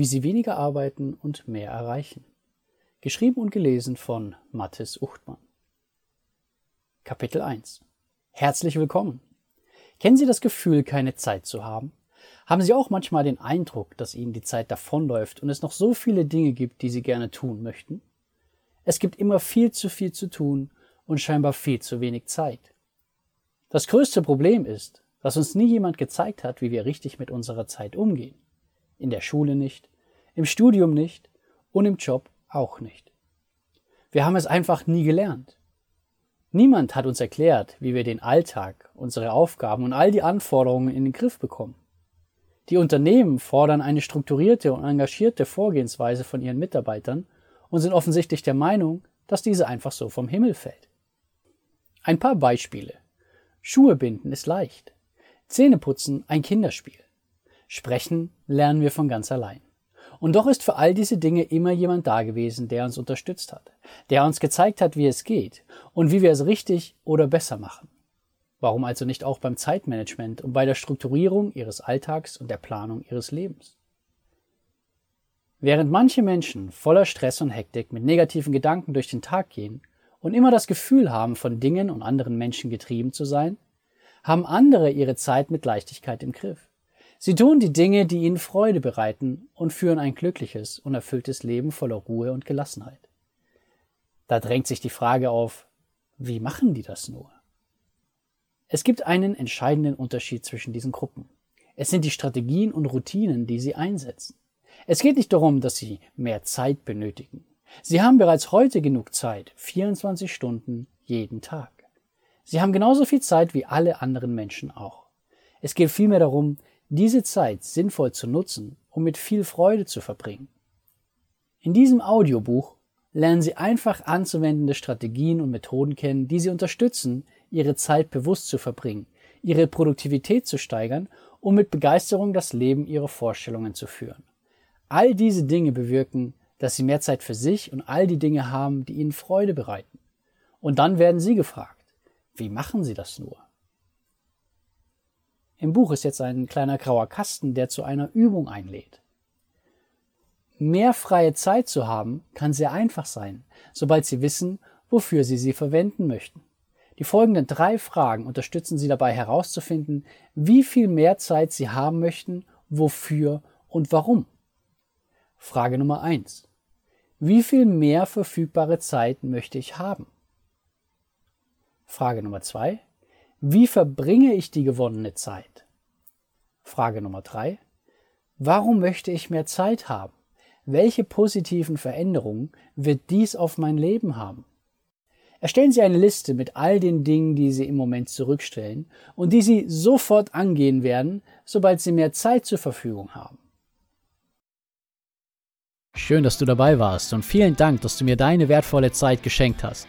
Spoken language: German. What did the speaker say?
Wie Sie weniger arbeiten und mehr erreichen. Geschrieben und gelesen von Mathis Uchtmann. Kapitel 1. Herzlich willkommen. Kennen Sie das Gefühl, keine Zeit zu haben? Haben Sie auch manchmal den Eindruck, dass Ihnen die Zeit davonläuft und es noch so viele Dinge gibt, die Sie gerne tun möchten? Es gibt immer viel zu viel zu tun und scheinbar viel zu wenig Zeit. Das größte Problem ist, dass uns nie jemand gezeigt hat, wie wir richtig mit unserer Zeit umgehen. In der Schule nicht, im Studium nicht und im Job auch nicht. Wir haben es einfach nie gelernt. Niemand hat uns erklärt, wie wir den Alltag, unsere Aufgaben und all die Anforderungen in den Griff bekommen. Die Unternehmen fordern eine strukturierte und engagierte Vorgehensweise von ihren Mitarbeitern und sind offensichtlich der Meinung, dass diese einfach so vom Himmel fällt. Ein paar Beispiele. Schuhe binden ist leicht. Zähneputzen ein Kinderspiel. Sprechen lernen wir von ganz allein. Und doch ist für all diese Dinge immer jemand da gewesen, der uns unterstützt hat, der uns gezeigt hat, wie es geht und wie wir es richtig oder besser machen. Warum also nicht auch beim Zeitmanagement und bei der Strukturierung ihres Alltags und der Planung ihres Lebens? Während manche Menschen voller Stress und Hektik mit negativen Gedanken durch den Tag gehen und immer das Gefühl haben, von Dingen und anderen Menschen getrieben zu sein, haben andere ihre Zeit mit Leichtigkeit im Griff. Sie tun die Dinge, die ihnen Freude bereiten und führen ein glückliches und erfülltes Leben voller Ruhe und Gelassenheit. Da drängt sich die Frage auf, wie machen die das nur? Es gibt einen entscheidenden Unterschied zwischen diesen Gruppen. Es sind die Strategien und Routinen, die sie einsetzen. Es geht nicht darum, dass sie mehr Zeit benötigen. Sie haben bereits heute genug Zeit, 24 Stunden jeden Tag. Sie haben genauso viel Zeit wie alle anderen Menschen auch. Es geht vielmehr darum, diese Zeit sinnvoll zu nutzen, um mit viel Freude zu verbringen. In diesem Audiobuch lernen Sie einfach anzuwendende Strategien und Methoden kennen, die Sie unterstützen, Ihre Zeit bewusst zu verbringen, Ihre Produktivität zu steigern und mit Begeisterung das Leben Ihrer Vorstellungen zu führen. All diese Dinge bewirken, dass Sie mehr Zeit für sich und all die Dinge haben, die Ihnen Freude bereiten. Und dann werden Sie gefragt, wie machen Sie das nur? Im Buch ist jetzt ein kleiner grauer Kasten, der zu einer Übung einlädt. Mehr freie Zeit zu haben, kann sehr einfach sein, sobald Sie wissen, wofür Sie sie verwenden möchten. Die folgenden drei Fragen unterstützen Sie dabei herauszufinden, wie viel mehr Zeit Sie haben möchten, wofür und warum. Frage Nummer eins: Wie viel mehr verfügbare Zeit möchte ich haben? Frage Nummer zwei. Wie verbringe ich die gewonnene Zeit? Frage Nummer drei. Warum möchte ich mehr Zeit haben? Welche positiven Veränderungen wird dies auf mein Leben haben? Erstellen Sie eine Liste mit all den Dingen, die Sie im Moment zurückstellen und die Sie sofort angehen werden, sobald Sie mehr Zeit zur Verfügung haben. Schön, dass du dabei warst und vielen Dank, dass du mir deine wertvolle Zeit geschenkt hast.